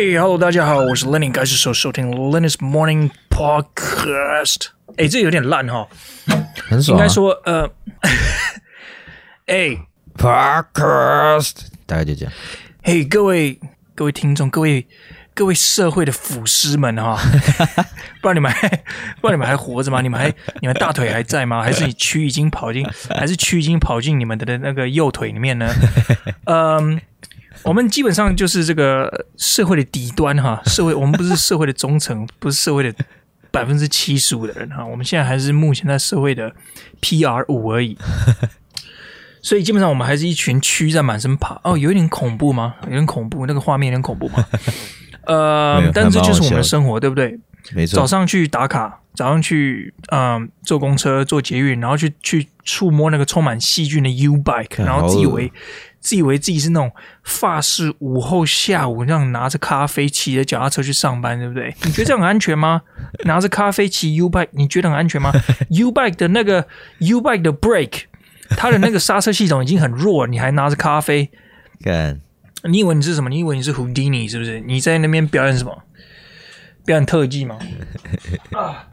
嘿，Hello，大家好，我是 Lenny，开始收收听 Lenny's Morning Podcast。哎，这有点烂哈，很爽、啊。应该说，呃，哎，Podcast，大概就这样。嘿，各位各位听众，各位各位社会的腐尸们哈，不知道你们还不知道你们还活着吗？你们还你们大腿还在吗？还是你蛆已经跑进，还是蛆已经跑进你们的那个右腿里面呢？嗯。我们基本上就是这个社会的底端哈，社会我们不是社会的中层，不是社会的百分之七十五的人哈，我们现在还是目前在社会的 PR 五而已，所以基本上我们还是一群蛆在满身爬哦，有一点恐怖吗？有点恐怖，那个画面有点恐怖吗？呃，但这就是我们的生活，对不对？没错。早上去打卡，早上去嗯、呃、坐公车、坐捷运，然后去去触摸那个充满细菌的 U bike，然后自以为。自以为自己是那种法式午后下午那样拿着咖啡骑着脚踏车去上班，对不对？你觉得这样很安全吗？拿着咖啡骑 U bike，你觉得很安全吗？U bike 的那个 U bike 的 brake，它的那个刹车系统已经很弱，你还拿着咖啡 干？你以为你是什么？你以为你是 Houdini 是不是？你在那边表演什么？表演特技吗？啊！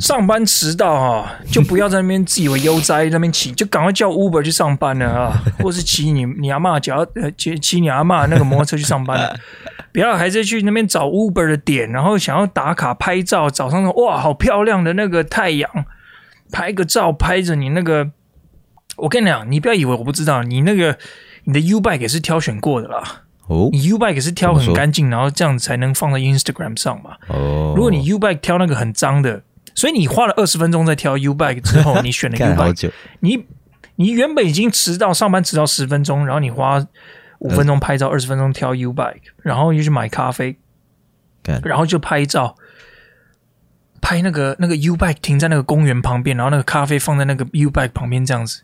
上班迟到啊，就不要在那边自以为悠哉，那边骑，就赶快叫 Uber 去上班了啊，或是骑你你阿妈脚呃骑骑你阿妈那个摩托车去上班了，不要还是去那边找 Uber 的点，然后想要打卡拍照，早上哇好漂亮的那个太阳，拍个照拍着你那个，我跟你讲，你不要以为我不知道，你那个你的 U bike 也是挑选过的啦。哦，你 U bike 是挑很干净，然后这样子才能放在 Instagram 上嘛。哦，如果你 U bike 挑那个很脏的，所以你花了二十分钟在挑 U bike 之后，你选了 U bike，你你原本已经迟到上班迟到十分钟，然后你花五分钟拍照，二十分钟挑 U bike，然后又去买咖啡，然后就拍照，拍那个那个 U bike 停在那个公园旁边，然后那个咖啡放在那个 U bike 旁边这样子。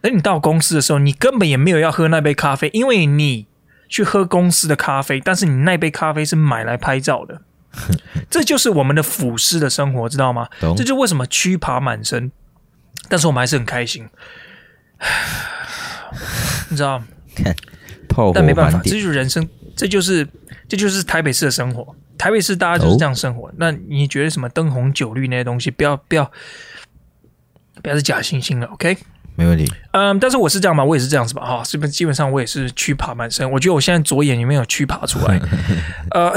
等你到公司的时候，你根本也没有要喝那杯咖啡，因为你。去喝公司的咖啡，但是你那杯咖啡是买来拍照的，这就是我们的腐尸的生活，知道吗？懂这就是为什么蛆爬满身，但是我们还是很开心，你知道？但没办法，这就是人生，这就是这就是台北市的生活。台北市大家就是这样生活。哦、那你觉得什么灯红酒绿那些东西，不要不要不要是假惺惺了，OK？没问题，嗯，但是我是这样吧，我也是这样子吧，哈，基本基本上我也是屈爬满身，我觉得我现在左眼里面有屈爬出来，呃，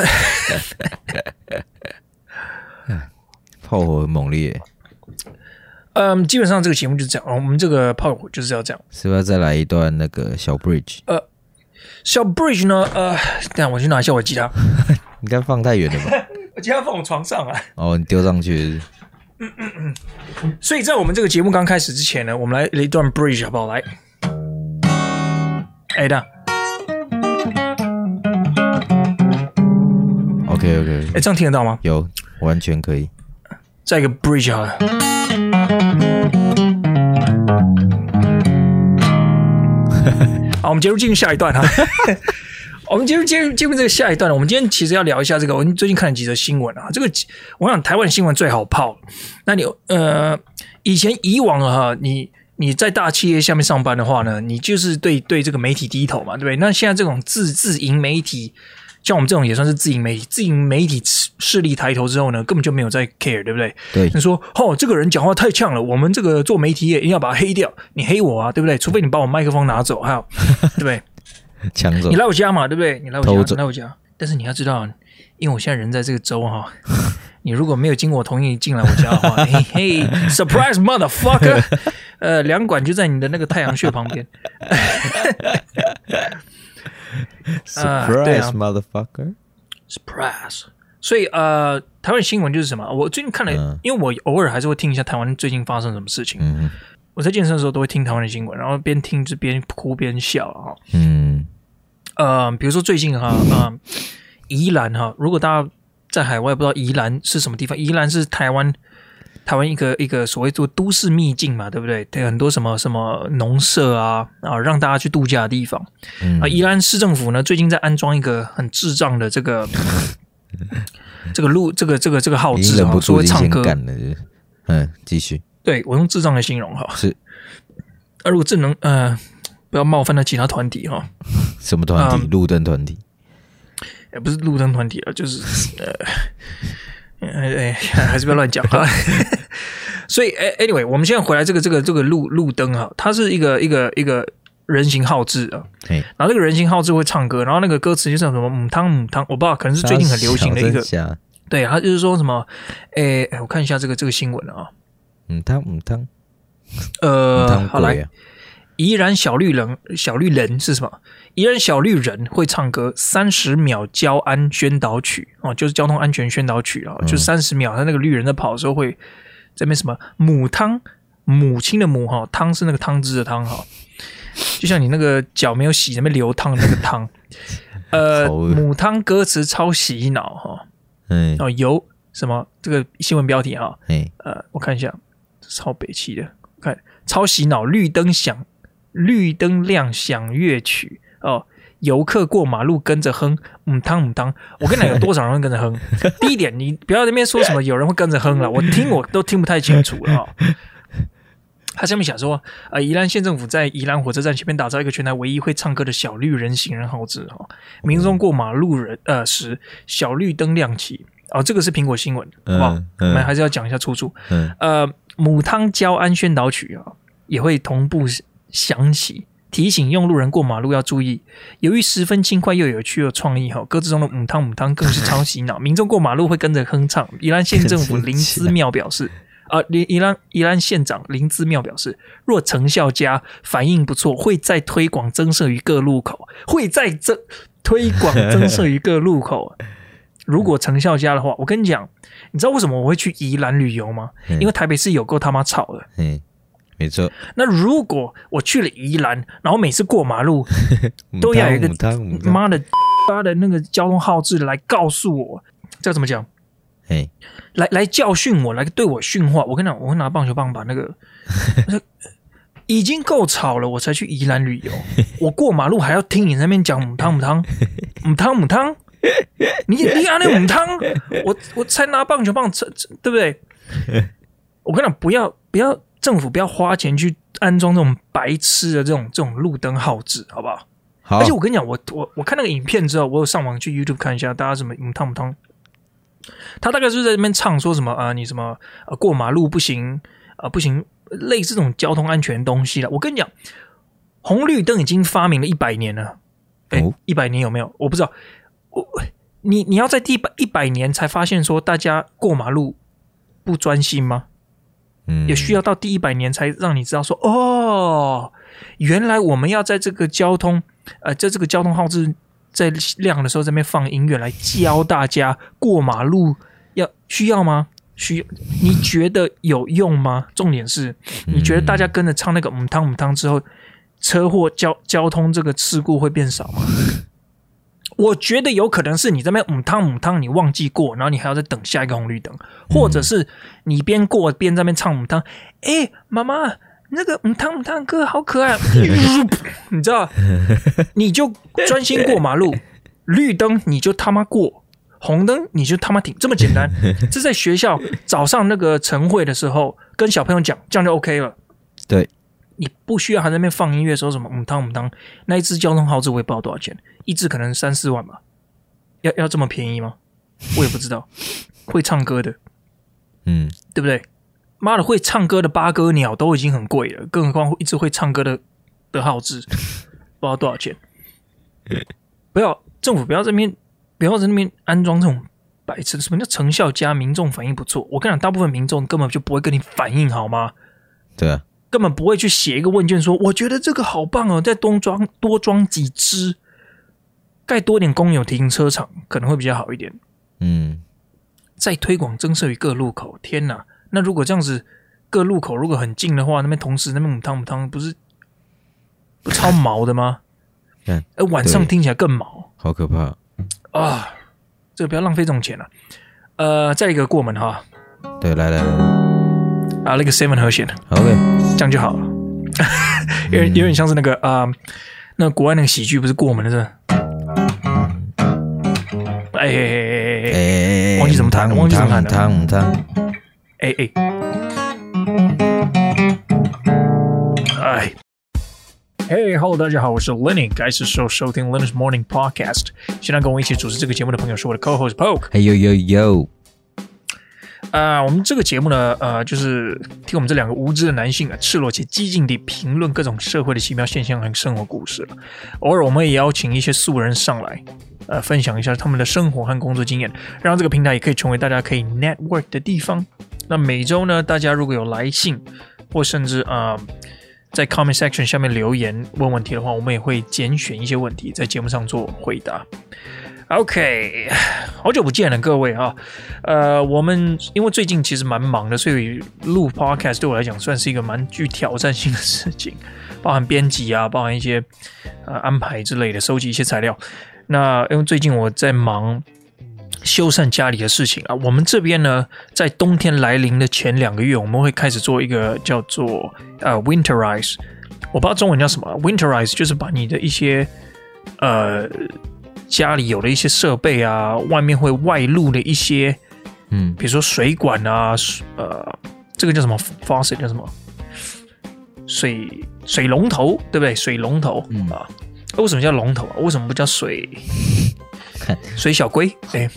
炮火很猛烈，嗯，基本上这个节目就是这样，我们这个炮火就是要这样，是不是要再来一段那个小 bridge？呃，小 bridge 呢？呃，等下我去拿一下我吉他，你刚放太远了吧？我吉他放我床上啊，哦，你丢上去。嗯嗯嗯，所以在我们这个节目刚开始之前呢，我们来来一段 bridge 好不好？来，哎的，OK OK，哎，这样听得到吗？有，完全可以。再一个 bridge 好了，好，我们接着进入下一段哈。我们接着接着进入这个下一段了。我们今天其实要聊一下这个，我最近看了几则新闻啊。这个我想台湾新闻最好泡。那你呃，以前以往哈，你你在大企业下面上班的话呢，你就是对对这个媒体低头嘛，对不对？那现在这种自自营媒体，像我们这种也算是自营媒体，自营媒体势力抬头之后呢，根本就没有在 care，对不对？对。你说哦，这个人讲话太呛了，我们这个做媒体也一定要把他黑掉。你黑我啊，对不对？除非你把我麦克风拿走，还有对不对？抢走！你来我家嘛，对不对？你来我家，你来我家。但是你要知道，因为我现在人在这个州哈，你如果没有经过我同意进来我家的话，嘿嘿，surprise motherfucker，呃，两管就在你的那个太阳穴旁边。surprise motherfucker，surprise。所以呃，台湾新闻就是什么？我最近看了，嗯、因为我偶尔还是会听一下台湾最近发生什么事情。嗯我在健身的时候都会听台湾的新闻，然后边听就边哭边笑啊。嗯，呃，比如说最近哈，呃，宜兰哈，如果大家在海外不知道宜兰是什么地方，宜兰是台湾台湾一个一个所谓做都市秘境嘛，对不对？对，很多什么什么农舍啊啊，让大家去度假的地方。嗯、啊，宜兰市政府呢最近在安装一个很智障的这个 这个路这个这个这个号志啊，说会唱歌。嗯，继续。对，我用智障来形容哈，是。那如果智能呃，不要冒犯到其他团体哈。什么团体？路灯团体？也不是路灯团体啊，就是呃，哎，还是不要乱讲哈。所以，哎，anyway，我们现在回来这个这个这个路路灯哈，它是一个一个一个人形号志啊。嘿然后这个人形号志会唱歌，然后那个歌词就是什么母汤母汤，我不知道，可能是最近很流行的一个。对，他就是说什么，哎，我看一下这个这个新闻啊。母汤母汤。呃，啊、好来，宜兰小绿人小绿人是什么？怡然小绿人会唱歌三十秒交安宣导曲哦，就是交通安全宣导曲啊，嗯、就三十秒，他那个绿人在跑的时候会在那边什么母汤母亲的母哈汤是那个汤汁的汤哈，就像你那个脚没有洗，在那边流汤那个汤，呃，母汤歌词超洗脑哈。嗯，哦，有什么？这个新闻标题哈？嗯，呃，我看一下，超北气的，看超洗脑，绿灯响，绿灯亮响乐曲哦，游客过马路跟着哼，母汤母汤，我跟你讲，有多少人会跟着哼？第一点，你不要在那边说什么有人会跟着哼了，我听我都听不太清楚了哈。他下面想说，呃，宜兰县政府在宜兰火车站前面打造一个全台唯一会唱歌的小绿人行人号志哈，民众过马路人呃时，小绿灯亮起哦，这个是苹果新闻，好不好？嗯嗯、我们还是要讲一下出处。嗯、呃，母汤交安宣导曲啊，也会同步响起，提醒用路人过马路要注意。由于十分轻快又有趣的创意哈，歌词中的母汤母汤更是超洗脑，民众过马路会跟着哼唱。宜兰县政府林姿妙表示。啊，宜宜兰宜兰县长林姿妙表示，若成效佳，反应不错，会再推广增设于各路口，会再增推广增设于各路口。如果成效佳的话，我跟你讲，你知道为什么我会去宜兰旅游吗？嗯、因为台北市有够他妈吵的。嗯，没错。那如果我去了宜兰，然后每次过马路 都要有一个妈的 妈的那个交通号志来告诉我，这怎么讲？哎，来来教训我，来对我训话。我跟你讲，我会拿棒球棒把那个 已经够吵了，我才去宜兰旅游。我过马路还要听你那边讲母汤母汤母汤母汤，你你按那母汤，我我才拿棒球棒，对不对？我跟你讲，不要不要，政府不要花钱去安装这种白痴的这种这种路灯号志，好不好？好。而且我跟你讲，我我我看那个影片之后，我有上网去 YouTube 看一下，大家什么母汤不汤。他大概是在那边唱说什么啊？你什么啊？过马路不行啊？不行，类似这种交通安全东西了。我跟你讲，红绿灯已经发明了一百年了。哎，一百年有没有？我不知道。我你你要在第一百一百年才发现说大家过马路不专心吗？嗯，也需要到第一百年才让你知道说哦，原来我们要在这个交通呃，在这个交通号志。在亮的时候，在那边放音乐来教大家过马路要需要吗？需要？你觉得有用吗？重点是，你觉得大家跟着唱那个母汤母汤之后，车祸交交通这个事故会变少吗？我觉得有可能是你在那边母汤母汤，你忘记过，然后你还要再等下一个红绿灯，或者是你边过边在那边唱母汤。哎，妈妈。那个母汤母汤哥好可爱，啊，你知道？你就专心过马路，绿灯你就他妈过，红灯你就他妈停，这么简单。这在学校早上那个晨会的时候，跟小朋友讲，这样就 OK 了。对，你不需要还在那边放音乐，说什么嗯汤母汤。那一只交通号志我也不知道多少钱，一只可能三四万吧。要要这么便宜吗？我也不知道。会唱歌的，嗯，对不对？妈的，会唱歌的八哥鸟都已经很贵了，更何况一只会唱歌的的号志，不知道多少钱。不要政府不要在那边，不要在那边安装这种白痴。什么叫成效加？民众反应不错。我跟你讲，大部分民众根本就不会跟你反应，好吗？对啊，根本不会去写一个问卷说，我觉得这个好棒哦，再多装多装几只，盖多点公有停车场可能会比较好一点。嗯，再推广增设于各路口。天哪！那如果这样子，各路口如果很近的话，那边同时那边母汤母汤不是不超毛的吗？嗯，而晚上听起来更毛，好可怕啊！这个不要浪费这种钱了，啊。呃，再一个过门哈。对，来来来，啊，那个 seven 和弦，OK，这样就好了。有点有点像是那个啊，呃，那国外那个喜剧不是过门的是？哎哎哎哎哎，忘记怎么弹，忘记怎么弹的。母汤母汤。哎哎，哎，Hey, hello，大家好，我是 Lenny，该是时候收听 Lenny's Morning Podcast。现在跟我一起主持这个节目的朋友是我的 Co-host Poke。嘿呦呦呦！啊，我们这个节目呢，呃，就是听我们这两个无知的男性啊，赤裸且激进地评论各种社会的奇妙现象和生活故事。偶尔我们也邀请一些素人上来，呃，分享一下他们的生活和工作经验，让这个平台也可以成为大家可以 network 的地方。那每周呢，大家如果有来信，或甚至啊。在 comment section 下面留言问问题的话，我们也会拣选一些问题在节目上做回答。OK，好久不见了各位啊，呃，我们因为最近其实蛮忙的，所以录 podcast 对我来讲算是一个蛮具挑战性的事情，包含编辑啊，包含一些呃安排之类的，收集一些材料。那因为最近我在忙。修缮家里的事情啊，我们这边呢，在冬天来临的前两个月，我们会开始做一个叫做呃 winterize，我不知道中文叫什么，winterize 就是把你的一些呃家里有的一些设备啊，外面会外露的一些，嗯，比如说水管啊，呃，这个叫什么 faucet 叫什么水水龙头，对不对？水龙头、嗯、啊，为什么叫龙头啊？为什么不叫水？水小龟，哎，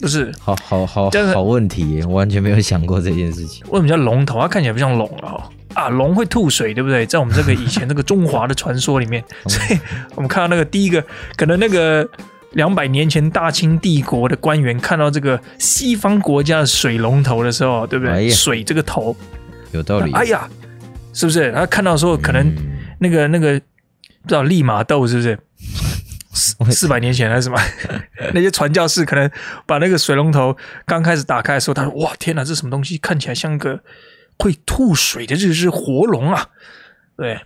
不是，好好好好问题，我完全没有想过这件事情。为什么叫龙头？它看起来不像龙啊！啊，龙会吐水，对不对？在我们这个以前这个中华的传说里面，所以我们看到那个第一个，可能那个两百年前大清帝国的官员看到这个西方国家的水龙头的时候，对不对？哎、水这个头有道理。哎呀，是不是？他看到的时候，可能那个、嗯、那个不知道利玛窦是不是？四四百年前还是什么？那些传教士可能把那个水龙头刚开始打开的时候，他说：“哇，天哪，这什么东西？看起来像个会吐水的这只活龙啊！对，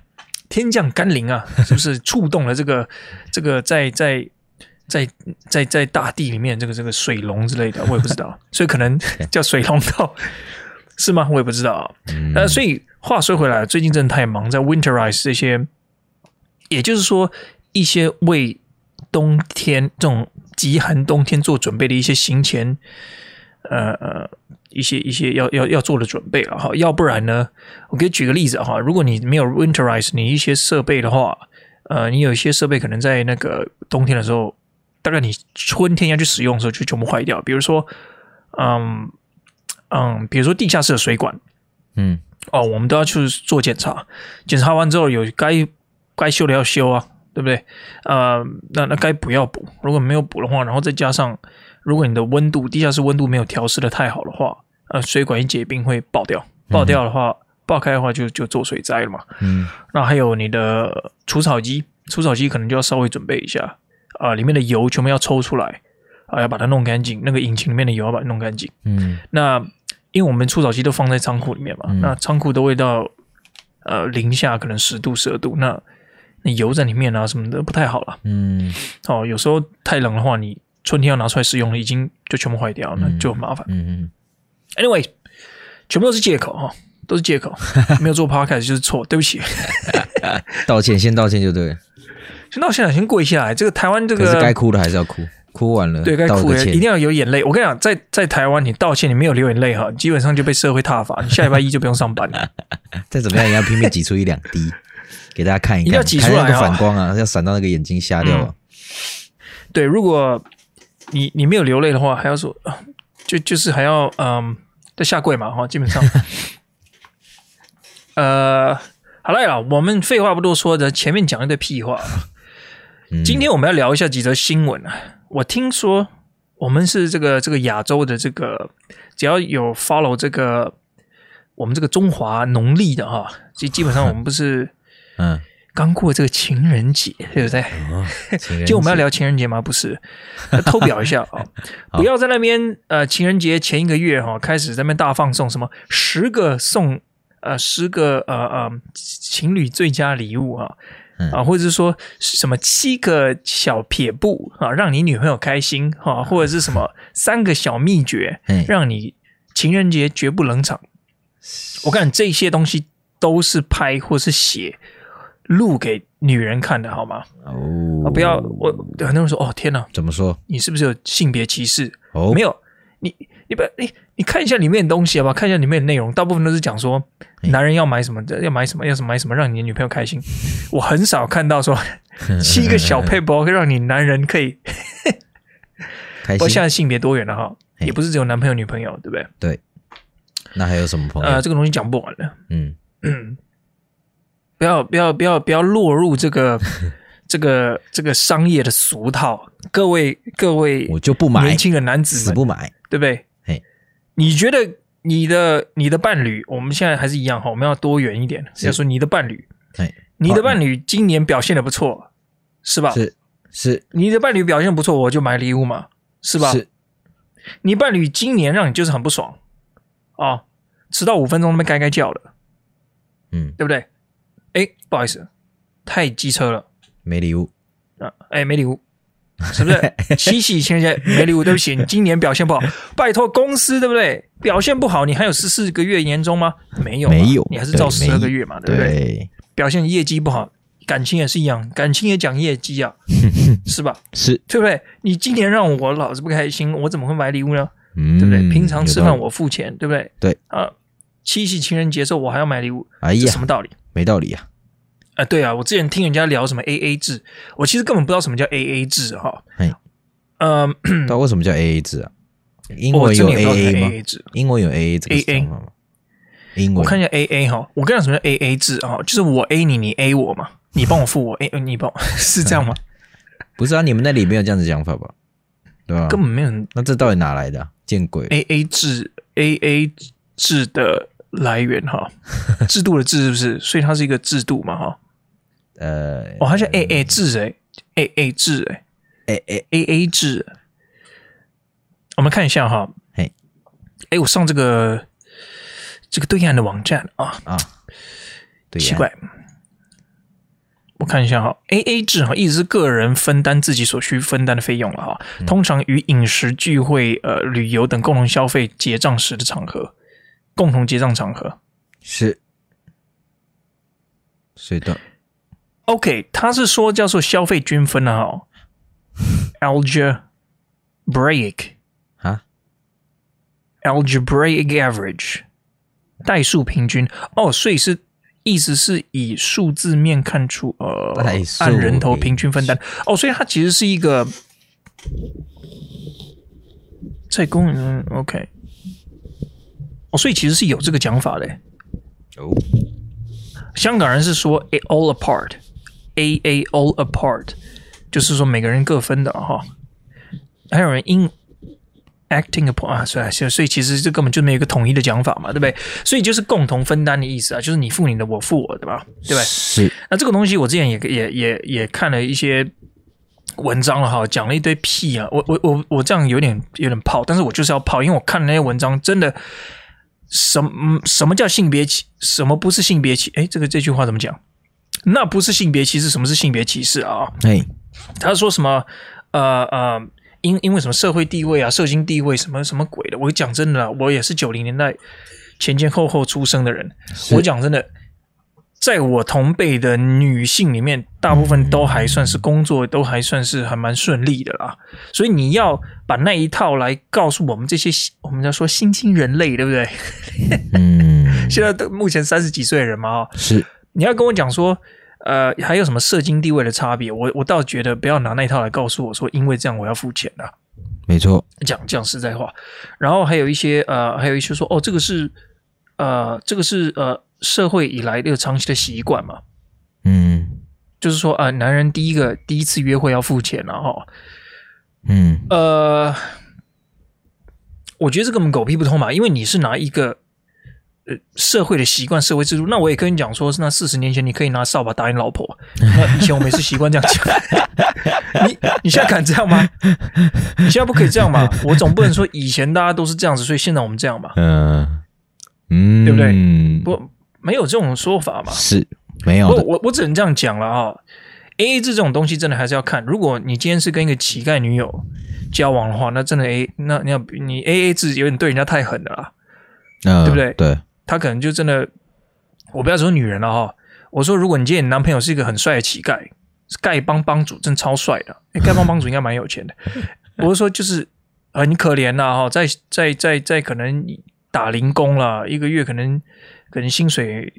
天降甘霖啊，是不是触动了这个这个在在在在在大地里面这个这个水龙之类的？我也不知道，所以可能叫水龙头是吗？我也不知道。呃，所以话说回来，最近真的太忙，在 winterize 这些，也就是说一些为冬天这种极寒冬天做准备的一些行前，呃呃，一些一些要要要做的准备了哈，要不然呢，我给你举个例子哈，如果你没有 winterize 你一些设备的话，呃，你有一些设备可能在那个冬天的时候，大概你春天要去使用的时候就全部坏掉，比如说，嗯嗯，比如说地下室的水管，嗯，哦，我们都要去做检查，检查完之后有该该修的要修啊。对不对？呃，那那该补要补，如果没有补的话，然后再加上，如果你的温度地下室温度没有调试的太好的话，呃，水管一结冰会爆掉，爆掉的话，嗯、爆开的话就就做水灾了嘛。嗯，那还有你的除草机，除草机可能就要稍微准备一下啊、呃，里面的油全部要抽出来啊、呃，要把它弄干净，那个引擎里面的油要把它弄干净。嗯，那因为我们除草机都放在仓库里面嘛，嗯、那仓库都会到呃零下可能十度十二度那。你油在里面啊，什么的不太好了。嗯，哦，有时候太冷的话，你春天要拿出来使用了，已经就全部坏掉，那就很麻烦。嗯嗯。Anyway，全部都是借口哈，都是借口。没有做 podcast 就是错，对不起。道歉，先道歉就对了。先道歉，先跪下来。这个台湾这个，可是该哭的还是要哭，哭完了，对该哭的一定要有眼泪。我跟你讲，在在台湾，你道歉，你没有流眼泪哈，基本上就被社会踏伐，你下礼拜一就不用上班了。再怎么样也要拼命挤出一两滴。给大家看一看，一定要挤出来啊！反光啊，要闪到那个眼睛瞎掉啊、嗯！对，如果你你没有流泪的话，还要说，就就是还要嗯，再下跪嘛哈，基本上。呃，好了啦，我们废话不多说的，前面讲一堆屁话。今天我们要聊一下几则新闻啊！我听说我们是这个这个亚洲的这个，只要有 follow 这个我们这个中华农历的哈，基基本上我们不是。嗯，刚过这个情人节，对不对？哦、就我们要聊情人节吗？不是，偷表一下 啊！不要在那边呃，情人节前一个月哈、哦，开始在那边大放送什么十个送呃十个呃呃情侣最佳礼物啊、嗯、啊，或者是说什么七个小撇步啊，让你女朋友开心哈、啊，或者是什么三个小秘诀，让你情人节绝不冷场。我看这些东西都是拍或是写。录给女人看的好吗？哦，不要我很多人说哦，天哪，怎么说？你是不是有性别歧视？哦，没有，你你不你你看一下里面的东西好不好？看一下里面的内容，大部分都是讲说男人要买什么，要买什么，要什么买什么，让你的女朋友开心。我很少看到说 七个小撇步让你男人可以 开心。我现在性别多元了哈，也不是只有男朋友女朋友，对不对？对。那还有什么朋友？呃，这个东西讲不完了。嗯 嗯，不要不要不要不要落入这个 这个这个商业的俗套。各位各位，我就不买。年轻的男子死不买，对不对？你觉得你的你的伴侣，我们现在还是一样哈，我们要多元一点。要说你的伴侣，你的伴侣今年表现的不错，是吧？是是，你的伴侣表现不错，我就买礼物嘛，是吧？是。你伴侣今年让你就是很不爽啊，迟到五分钟那边该该叫了，嗯，对不对？哎，不好意思，太机车了，没礼物啊，哎，没礼物。是不是 七夕情人节没礼物？对不起，你今年表现不好，拜托公司对不对？表现不好，你还有十四个月年终吗？没有，没有，你还是照十二个月嘛，对，对不对？对，表现业绩不好，感情也是一样，感情也讲业绩啊，是吧？是，对不对？你今年让我老子不开心，我怎么会买礼物呢？嗯，对不对？平常吃饭我付钱，对不对？对啊，七夕情人节时候我还要买礼物，哎呀，什么道理？没道理啊。啊，对啊，我之前听人家聊什么 A A 制，我其实根本不知道什么叫 A A 制哈。哎。呃，那为什么叫 A A 制啊？英文有 A A 吗？英文有 A A 这个 A A 吗？英文我看一下 A A 哈，我跟你讲什么叫 A A 制啊？就是我 A 你，你 A 我嘛，你帮我付我 A，你帮我 是这样吗？不是啊，你们那里没有这样子讲法吧？对吧？根本没有。那这到底哪来的？见鬼！A A 制 A A 制的来源哈，制度的制是不是？所以它是一个制度嘛哈？呃，哦，它是 A A 制哎，A A 制哎。A A A A 制，我们看一下哈。嘿，哎，我上这个这个对岸的网站啊啊，对，奇怪。我看一下哈，A A 制哈，意思是个人分担自己所需分担的费用了哈。通常与饮食聚会、呃旅游等共同消费结账时的场合，共同结账场合是是的。OK，他是说叫做消费均分啊哈。Algebraic 啊，Algebraic average 代数平均。哦，所以是意思是以数字面看出呃，按人头平均分担。哦，所以它其实是一个在公嗯 OK 哦，所以其实是有这个讲法的。哦。香港人是说 “it all apart，A A all apart。就是说每个人各分的哈，还有人 in acting upon 啊，所以所以其实这根本就没有一个统一的讲法嘛，对不对？所以就是共同分担的意思啊，就是你付你的，我付我的吧，对不对？是。那这个东西我之前也也也也看了一些文章了哈，讲了一堆屁啊，我我我我这样有点有点泡，但是我就是要泡，因为我看了那些文章，真的什么什么叫性别歧，什么不是性别歧？哎，这个这句话怎么讲？那不是性别歧视，什么是性别歧视啊？哎。他说什么？呃呃，因因为什么社会地位啊、社经地位什么什么鬼的？我讲真的，我也是九零年代前前后后出生的人。我讲真的，在我同辈的女性里面，大部分都还算是工作，都还算是还蛮顺利的啦。所以你要把那一套来告诉我们这些，我们要说新兴人类，对不对？嗯，现在都目前三十几岁的人嘛，是你要跟我讲说。呃，还有什么社经地位的差别？我我倒觉得不要拿那一套来告诉我说，因为这样我要付钱的。没错，讲讲实在话。然后还有一些呃，还有一些说，哦，这个是呃，这个是呃，社会以来的长期的习惯嘛。嗯，就是说啊、呃，男人第一个第一次约会要付钱了哈。嗯，呃，我觉得这个狗屁不通嘛，因为你是拿一个。社会的习惯、社会制度，那我也跟你讲说，是那四十年前你可以拿扫把打你老婆，那以前我们也是习惯这样讲。你你现在敢这样吗？你现在不可以这样嘛？我总不能说以前大家都是这样子，所以现在我们这样吧？嗯嗯，对不对？不，没有这种说法嘛？是没有。我我我只能这样讲了啊。AA 制这种东西真的还是要看，如果你今天是跟一个乞丐女友交往的话，那真的 A，那你要你 AA 制有点对人家太狠了啦，嗯，对不对？对。他可能就真的，我不要说女人了哈。我说，如果你今天你男朋友是一个很帅的乞丐，是丐帮帮主，真超帅的。丐帮帮主应该蛮有钱的。我是说，就是很可怜呐哈，在在在在可能打零工了，一个月可能可能薪水。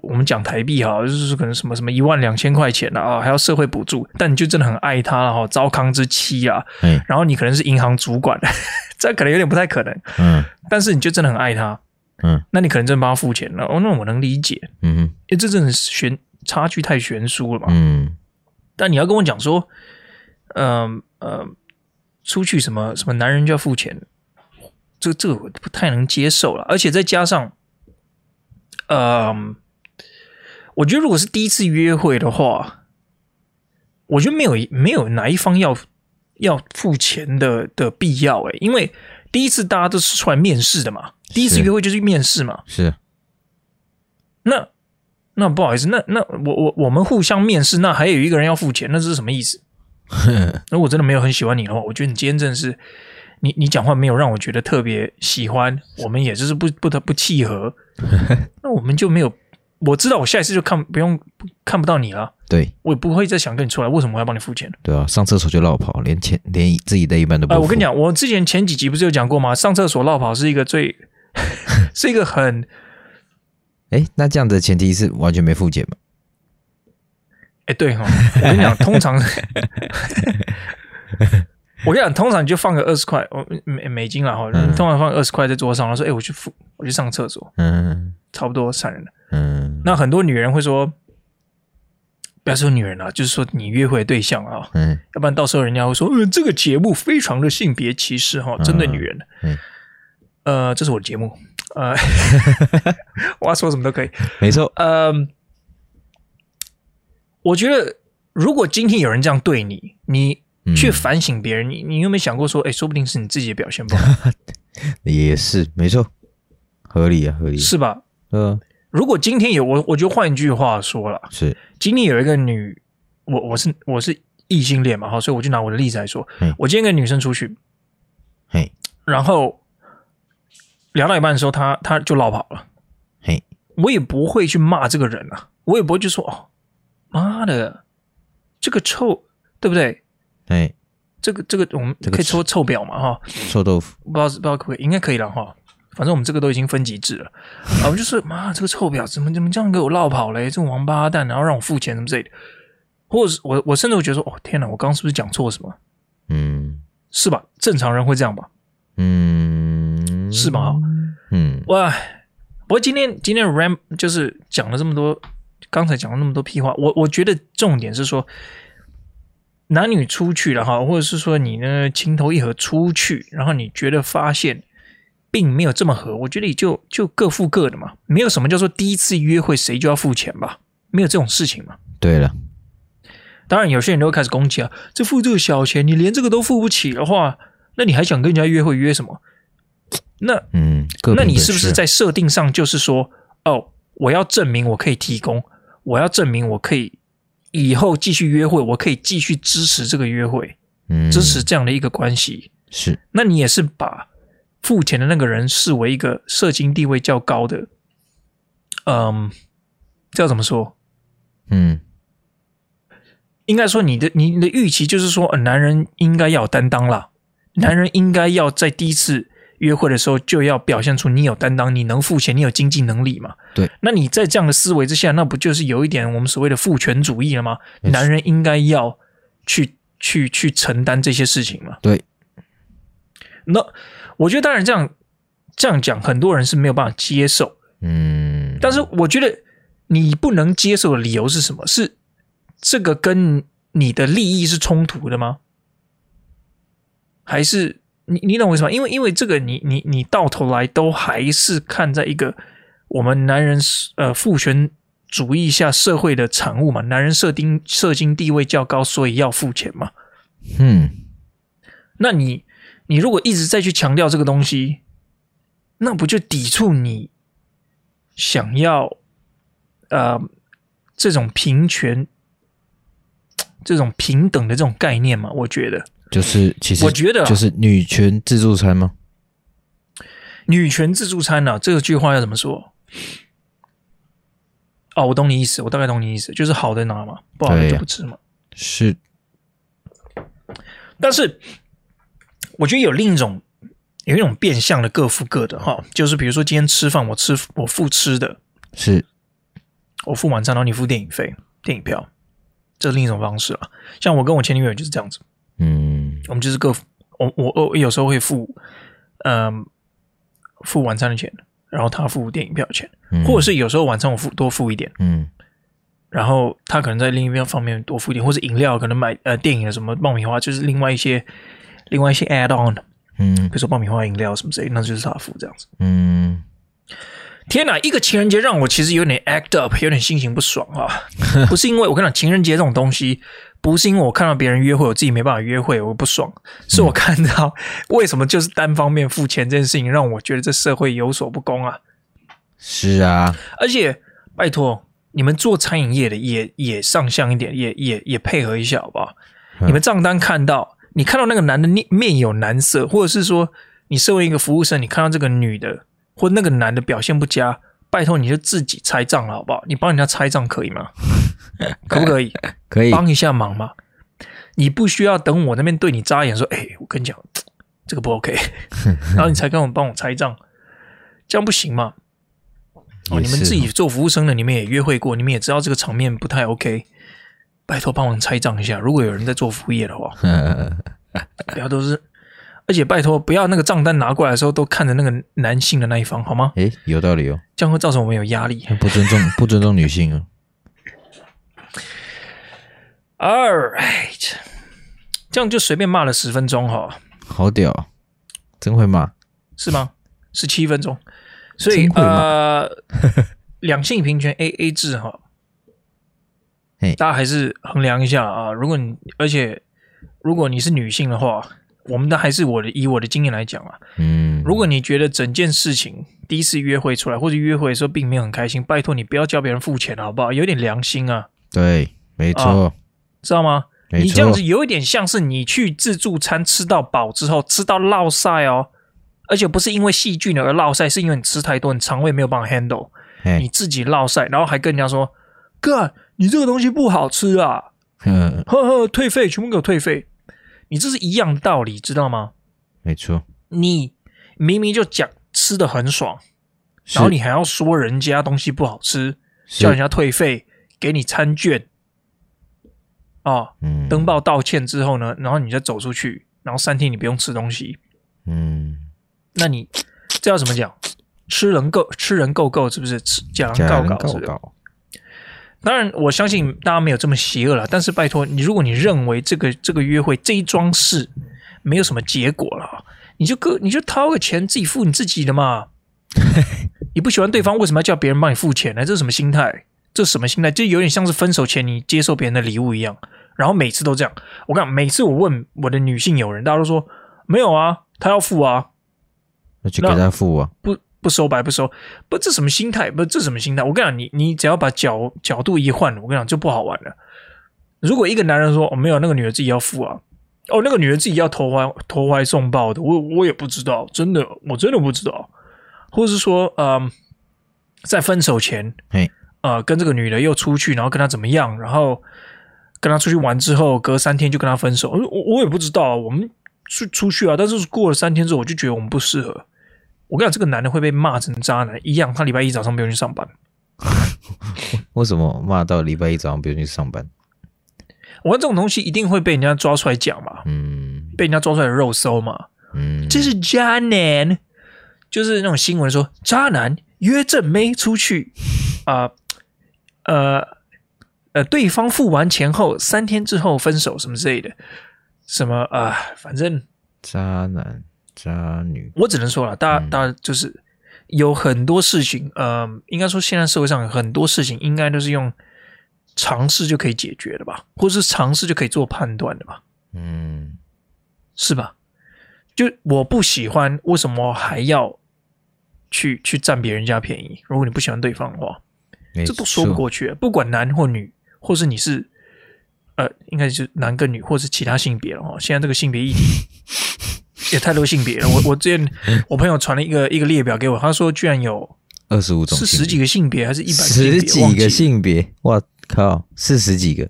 我们讲台币哈，就是可能什么什么一万两千块钱啊，还要社会补助，但你就真的很爱他了哈，糟糠之妻啊，嗯，然后你可能是银行主管，这可能有点不太可能，嗯，但是你就真的很爱他，嗯，那你可能真的帮他付钱了，哦，那我能理解，嗯，因为这真的是悬差距太悬殊了嘛，嗯，但你要跟我讲说，嗯呃，呃，出去什么什么男人就要付钱，这这个我不太能接受了，而且再加上，嗯、呃。我觉得，如果是第一次约会的话，我觉得没有没有哪一方要要付钱的的必要诶，因为第一次大家都是出来面试的嘛，第一次约会就是面试嘛。是。那那不好意思，那那我我我们互相面试，那还有一个人要付钱，那这是什么意思？那我真的没有很喜欢你的话，我觉得你今天真的是你你讲话没有让我觉得特别喜欢，我们也就是不不得不契合，那我们就没有。我知道，我下一次就看不用看不到你了。对，我也不会再想跟你出来。为什么我要帮你付钱？对啊，上厕所就落跑，连钱连自己的一半都不付。呃，我跟你讲，我之前前几集不是有讲过吗？上厕所落跑是一个最 是一个很……哎，那这样的前提是完全没付钱吗？哎，对哈，我跟你讲，通常我跟你讲，通常你就放个二十块哦美美金了哈，通常放二十块在桌上，然后说：“哎，我去付，我去上厕所。”嗯，差不多散人。了。嗯，那很多女人会说，不要说女人啊，就是说你约会的对象啊，嗯，要不然到时候人家会说，嗯，这个节目非常的性别歧视哈，针对女人。嗯，呃，这是我的节目，呃，我要说什么都可以，没错。呃，我觉得如果今天有人这样对你，你去反省别人，你你有没有想过说，哎，说不定是你自己的表现不好，也是没错，合理啊，合理，是吧？嗯。如果今天有我，我就换一句话说了，是。今天有一个女，我我是我是异性恋嘛，哈，所以我就拿我的例子来说，我今天跟女生出去，嘿，然后聊到一半的时候，她她就落跑了，嘿，我也不会去骂这个人啊，我也不会就说哦，妈的，这个臭，对不对？哎，这个这个我们可以说臭。婊嘛，哈，臭豆腐，不知道不知道可不可以，应该可以了哈。反正我们这个都已经分级制了，啊，我就是妈，这个臭婊子怎么怎么这样给我落跑嘞？这种王八蛋，然后让我付钱什么之类的，或者是我我甚至会觉得说，哦天哪，我刚刚是不是讲错什么？嗯，是吧？正常人会这样吧？嗯，是吧？嗯，哇，不过今天今天 Ram 就是讲了这么多，刚才讲了那么多屁话，我我觉得重点是说，男女出去了哈，或者是说你呢情投意合出去，然后你觉得发现。并没有这么合，我觉得也就就各付各的嘛，没有什么叫做第一次约会谁就要付钱吧，没有这种事情嘛。对了，当然有些人都会开始攻击啊，这付这个小钱，你连这个都付不起的话，那你还想跟人家约会约什么？那嗯，那你是不是在设定上就是说，哦，我要证明我可以提供，我要证明我可以以后继续约会，我可以继续支持这个约会，嗯，支持这样的一个关系是？那你也是把。付钱的那个人视为一个社经地位较高的，嗯，这要怎么说？嗯，应该说你的你的预期就是说，男人应该要有担当啦，男人应该要在第一次约会的时候就要表现出你有担当，你能付钱，你有经济能力嘛？对，那你在这样的思维之下，那不就是有一点我们所谓的父权主义了吗？男人应该要去去去承担这些事情嘛？对，那。我觉得当然这样这样讲，很多人是没有办法接受。嗯，但是我觉得你不能接受的理由是什么？是这个跟你的利益是冲突的吗？还是你你懂为什么？因为因为这个你你你到头来都还是看在一个我们男人呃父权主义下社会的产物嘛，男人设定社经地位较高，所以要付钱嘛。嗯，那你。你如果一直在去强调这个东西，那不就抵触你想要呃这种平权、这种平等的这种概念吗？我觉得就是，其实我觉得就是女权自助餐吗？女权自助餐呢、啊？这个句话要怎么说？哦，我懂你意思，我大概懂你意思，就是好的拿嘛，不好的就不吃嘛。是，但是。我觉得有另一种，有一种变相的各付各的哈，就是比如说今天吃饭我吃我付吃的，是。我付晚餐，然后你付电影费、电影票，这是另一种方式啊。像我跟我前女友就是这样子，嗯，我们就是各付，我我我有时候会付，嗯、呃，付晚餐的钱，然后他付电影票的钱，嗯、或者是有时候晚餐我付多付一点，嗯。然后他可能在另一边方面多付一点，或者饮料可能买呃电影的什么爆米花，就是另外一些另外一些 add on，嗯，比如说爆米花饮料什么之类，那就是他付这样子。嗯，天哪，一个情人节让我其实有点 act up，有点心情不爽啊！不是因为我跟你讲情人节这种东西，不是因为我看到别人约会，我自己没办法约会，我不爽，是我看到为什么就是单方面付钱这件事情，让我觉得这社会有所不公啊！是啊，而且拜托。你们做餐饮业的也也上相一点，也也也配合一下好不好？嗯、你们账单看到，你看到那个男的面面有难色，或者是说你身为一个服务生，你看到这个女的或那个男的表现不佳，拜托你就自己拆账了好不好？你帮人家拆账可以吗？可不可以？可以帮一下忙吗？你不需要等我那边对你眨眼说，哎，我跟你讲，这个不 OK，然后你才跟我帮我拆账，这样不行吗？哦，你们自己做服务生的，你们也约会过，你们也知道这个场面不太 OK。拜托帮忙拆账一下，如果有人在做服务业的话，不要都是，而且拜托不要那个账单拿过来的时候都看着那个男性的那一方，好吗？诶，有道理哦，这样会造成我们有压力，不尊重 不尊重女性哦。All right，这样就随便骂了十分钟哈，好屌，真会骂，是吗？十七分钟。所以呃，两性平权 A A 制哈，大家还是衡量一下啊。如果你而且如果你是女性的话，我们的还是我的以我的经验来讲啊，嗯，如果你觉得整件事情第一次约会出来或者约会的时候并没有很开心，拜托你不要叫别人付钱好不好？有点良心啊。对，没错，啊，知道吗？你这样子有一点像是你去自助餐吃到饱之后吃到落晒哦。而且不是因为细菌而落晒，是因为你吃太多，你肠胃没有办法 handle，你自己落晒，然后还跟人家说：“哥，你这个东西不好吃啊！”嗯，呵呵，退费，全部给我退费。你这是一样道理，知道吗？没错，你明明就讲吃的很爽，然后你还要说人家东西不好吃，叫人家退费，给你餐券，啊，嗯，登报道歉之后呢，然后你再走出去，然后三天你不用吃东西，嗯。那你这要怎么讲？吃人够，吃人够够，是不是？吃讲人告告，是不是？当然，我相信大家没有这么邪恶了。但是拜托你，如果你认为这个这个约会这一桩事没有什么结果了，你就个你就掏个钱自己付你自己的嘛。你不喜欢对方，为什么要叫别人帮你付钱呢？这是什么心态？这是什么心态？就有点像是分手前你接受别人的礼物一样。然后每次都这样。我讲，每次我问我的女性友人，大家都说没有啊，他要付啊。那就给他付啊！不不收白不收，不这什么心态？不这什么心态？我跟你讲，你你只要把角角度一换，我跟你讲就不好玩了。如果一个男人说哦没有，那个女的自己要付啊，哦那个女的自己要投怀投怀送抱的，我我也不知道，真的我真的不知道。或者是说，嗯、呃，在分手前，哎，呃，跟这个女的又出去，然后跟她怎么样，然后跟她出去玩之后，隔三天就跟她分手，我我也不知道，我们出出去啊，但是过了三天之后，我就觉得我们不适合。我跟你讲，这个男的会被骂成渣男一样。他礼拜一早上不用去上班，为什么骂到礼拜一早上不用去上班？我看这种东西一定会被人家抓出来讲嘛，嗯，被人家抓出来肉搜嘛，嗯，这是渣男，就是那种新闻说渣男约正妹出去啊，呃呃，呃，对方付完钱后三天之后分手什么之类的，什么啊、呃，反正渣男。渣女，我只能说了，大家，大家就是有很多事情，呃，应该说现在社会上有很多事情，应该都是用尝试就可以解决的吧，或者是尝试就可以做判断的吧，嗯，是吧？就我不喜欢，为什么还要去去占别人家便宜？如果你不喜欢对方的话，这都说不过去。不管男或女，或是你是呃，应该是男跟女，或是其他性别了哈。现在这个性别议题。也太多性别了，我我之前 我朋友传了一个一个列表给我，他说居然有二十五种，是十几个性别还是一百十几个性别？我靠，四十几个，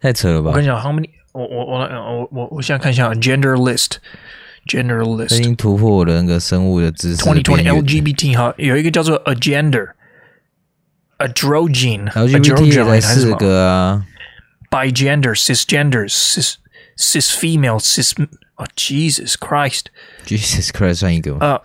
太扯了吧！我跟你讲，，How many？我我我我我我现在看一下 gender list，gender list 已经突破我的那个生物的知识。Twenty twenty LGBT 哈，有一个叫做 agender，androgen，LGBT 才四个啊 ，bigender，cisgender，cis，cis female，cis，哦，Jesus Christ，Jesus Christ 算一个吗？呃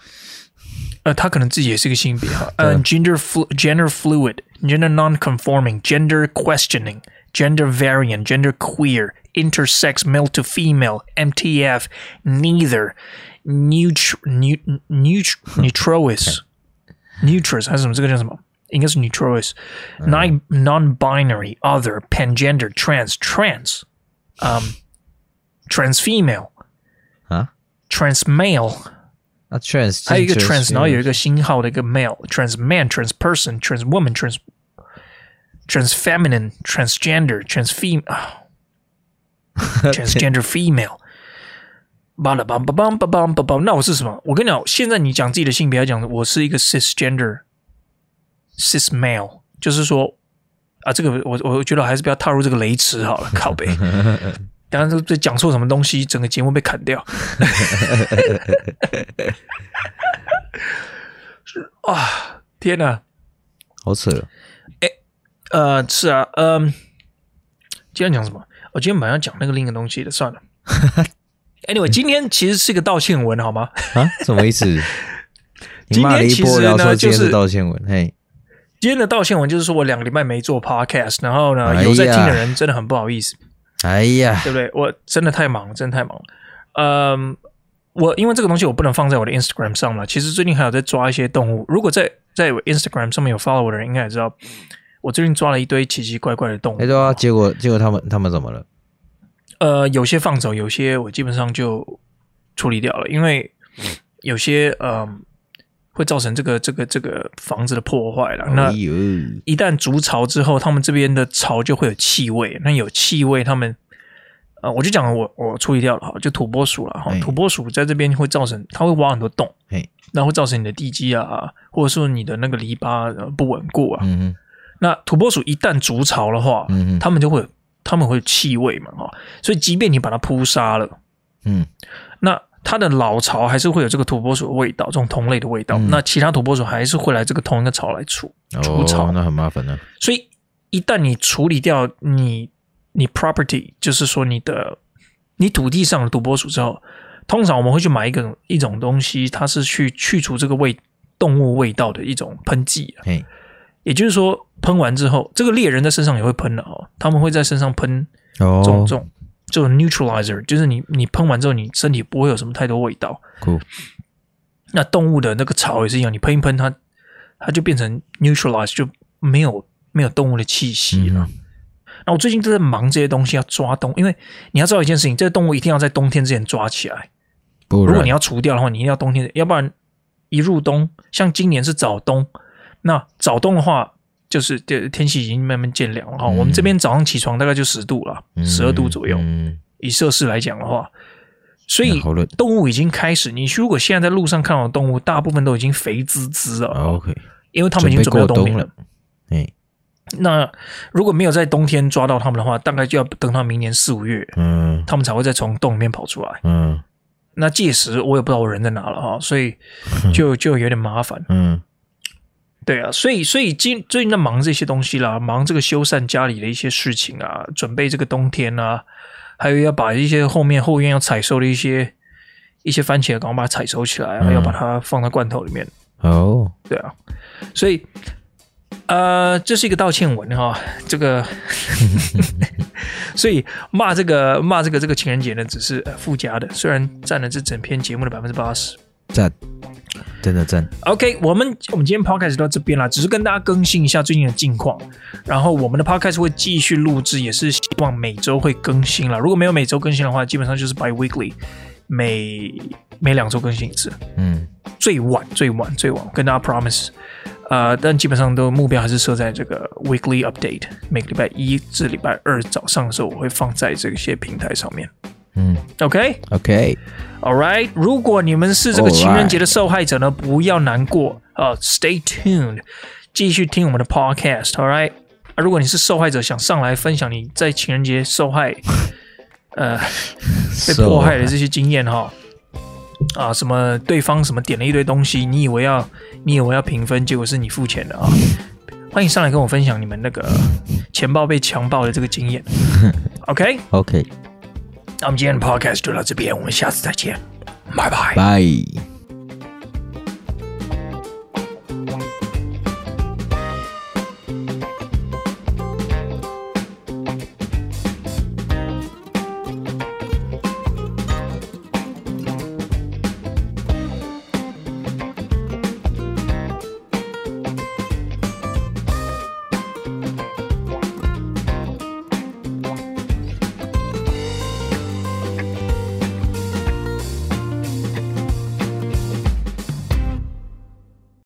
呃，他可能自己也是个性别哈，呃，gender flu，gender fluid，gender non-conforming，gender questioning，gender variant，gender queer。intersex male to female MTF neither neutral neut neutrois neutrous 还是什么？这个叫什么？应该是 neutrois non non-binary other pangender trans trans um trans female 啊 trans male 啊 trans 还有一个 trans 然后有一个星号的一个 male trans man trans person trans woman trans trans feminine transgender trans female Transgender female，巴拉巴巴巴巴巴巴巴，那我是什么？我跟你讲，现在你讲自己的性别来讲，我是一个 cisgender，cis male，就是说啊，这个我我觉得还是不要踏入这个雷池好了，靠北。 当然，这这讲错什么东西，整个节目被砍掉。是啊，天哪，好扯！哎，呃，是啊，嗯，今天讲什么？我今天本来要讲那个另一个东西的，算了。Anyway，今天其实是个道歉文，好吗？啊，什么意思？今天其实呢，就是道歉文。嘿，今天的道歉文就是说我两个礼拜没做 Podcast，然后呢，哎、有在听的人真的很不好意思。哎呀，对不对？我真的太忙了，真的太忙了。嗯，我因为这个东西我不能放在我的 Instagram 上了。其实最近还有在抓一些动物。如果在在 Instagram 上面有 follow 我的人，应该也知道。我最近抓了一堆奇奇怪怪的动物。哎，对啊，结果结果他们他们怎么了？呃，有些放走，有些我基本上就处理掉了，因为有些呃会造成这个这个这个房子的破坏了。那一旦筑巢之后，他们这边的巢就会有气味。那有气味，他们呃，我就讲我我处理掉了哈，就土拨鼠了哈。土拨鼠在这边会造成，它会挖很多洞，那会造成你的地基啊，或者说你的那个篱笆不稳固啊。嗯那土拨鼠一旦筑巢的话，嗯，它们就会，他们会有气味嘛，哈，所以即便你把它扑杀了，嗯，那它的老巢还是会有这个土拨鼠的味道，这种同类的味道，嗯、那其他土拨鼠还是会来这个同一个巢来除除巢，哦，那很麻烦呢。所以一旦你处理掉你你 property，就是说你的你土地上的土拨鼠之后，通常我们会去买一个一种东西，它是去去除这个味动物味道的一种喷剂啊，也就是说。喷完之后，这个猎人在身上也会喷的哦。他们会在身上喷这种、oh. 这种这种 neutralizer，就是你你喷完之后，你身体不会有什么太多味道。Cool. 那动物的那个草也是一样，你喷一喷它，它就变成 neutralize，就没有没有动物的气息了。嗯、那我最近都在忙这些东西，要抓动，因为你要知道一件事情，这个动物一定要在冬天之前抓起来。不如果你要除掉的话，你一定要冬天，要不然一入冬，像今年是早冬，那早冬的话。就是天气已经慢慢渐凉了哈，嗯、我们这边早上起床大概就十度了，十二、嗯、度左右，嗯、以摄氏来讲的话，所以动物已经开始。你如果现在在路上看到的动物，大部分都已经肥滋滋了。OK，因为他们已经准备要冬眠了。哎，那如果没有在冬天抓到他们的话，大概就要等到明年四五月，嗯，他们才会再从洞里面跑出来。嗯，那届时我也不知道我人在哪了哈，所以 就就有点麻烦。嗯。对啊，所以所以今最近在忙这些东西啦，忙这个修缮家里的一些事情啊，准备这个冬天啊，还有要把一些后面后院要采收的一些一些番茄，赶快把它采收起来，嗯、要把它放在罐头里面。哦，对啊，所以呃，这是一个道歉文哈，这个，所以骂这个骂这个这个情人节呢，只是附加的，虽然占了这整篇节目的百分之八十。赞，真的赞。OK，我们我们今天 Podcast 到这边了，只是跟大家更新一下最近的近况。然后我们的 Podcast 会继续录制，也是希望每周会更新了。如果没有每周更新的话，基本上就是 by weekly，每每两周更新一次。嗯，最晚最晚最晚跟大家 Promise，呃，但基本上都目标还是设在这个 Weekly Update，每个礼拜一至礼拜二早上的时候，我会放在这些平台上面。嗯，OK，OK，All right。如果你们是这个情人节的受害者呢，不要难过啊，uh，Stay tuned，继续听我们的 Podcast，All right。啊，如果你是受害者，想上来分享你在情人节受害 呃 被迫害的这些经验哈。啊，什么对方什么点了一堆东西，你以为要你以为要平分，结果是你付钱的啊！欢迎上来跟我分享你们那个钱包被强暴的这个经验。OK OK，那我们今天的 Podcast 就到这边，我们下次再见，拜拜拜。